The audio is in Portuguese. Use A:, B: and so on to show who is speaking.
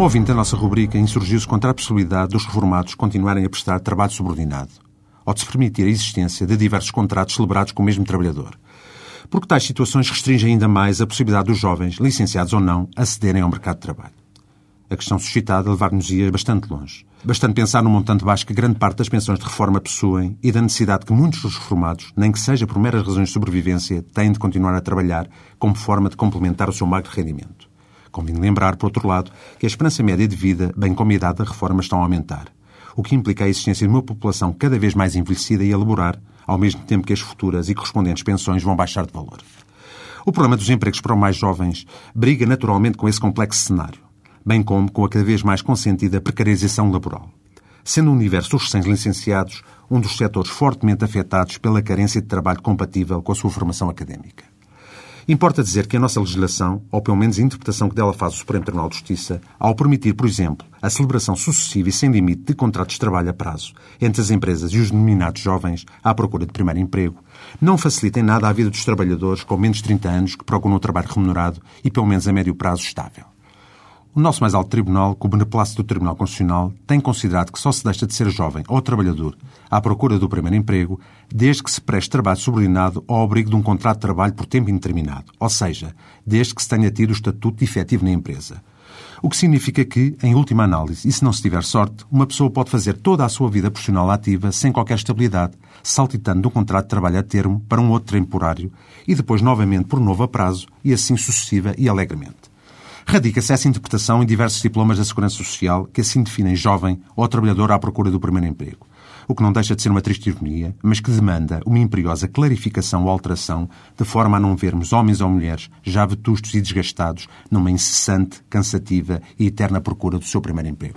A: Um ouvinte da nossa rubrica insurgiu-se contra a possibilidade dos reformados continuarem a prestar trabalho subordinado, ou de se permitir a existência de diversos contratos celebrados com o mesmo trabalhador. Porque tais situações restringem ainda mais a possibilidade dos jovens, licenciados ou não, acederem ao mercado de trabalho. A questão suscitada levar-nos-ia bastante longe. Bastante pensar no montante baixo que grande parte das pensões de reforma possuem e da necessidade que muitos dos reformados, nem que seja por meras razões de sobrevivência, têm de continuar a trabalhar como forma de complementar o seu magro rendimento. Convém lembrar, por outro lado, que a esperança média de vida, bem como a idade da reforma, estão a aumentar, o que implica a existência de uma população cada vez mais envelhecida e a laborar, ao mesmo tempo que as futuras e correspondentes pensões vão baixar de valor. O problema dos empregos para os mais jovens briga naturalmente com esse complexo cenário, bem como com a cada vez mais consentida precarização laboral. Sendo o universo dos recém-licenciados um dos setores fortemente afetados pela carência de trabalho compatível com a sua formação académica. Importa dizer que a nossa legislação, ou pelo menos a interpretação que dela faz o Supremo Tribunal de Justiça, ao permitir, por exemplo, a celebração sucessiva e sem limite de contratos de trabalho a prazo entre as empresas e os denominados jovens à procura de primeiro emprego, não facilita em nada a vida dos trabalhadores com menos de 30 anos que procuram um trabalho remunerado e pelo menos a médio prazo estável. O nosso mais alto tribunal, com o beneplácito do Tribunal Constitucional, tem considerado que só se deixa de ser jovem ou trabalhador à procura do primeiro emprego desde que se preste trabalho subordinado ao abrigo de um contrato de trabalho por tempo indeterminado, ou seja, desde que se tenha tido o estatuto de efetivo na empresa. O que significa que, em última análise, e se não se tiver sorte, uma pessoa pode fazer toda a sua vida profissional ativa sem qualquer estabilidade, saltitando de um contrato de trabalho a termo para um outro temporário e depois novamente por novo a prazo e assim sucessiva e alegremente. Radica-se essa interpretação em diversos diplomas da Segurança Social que assim definem jovem ou trabalhador à procura do primeiro emprego. O que não deixa de ser uma triste ironia, mas que demanda uma imperiosa clarificação ou alteração, de forma a não vermos homens ou mulheres já vetustos e desgastados numa incessante, cansativa e eterna procura do seu primeiro emprego.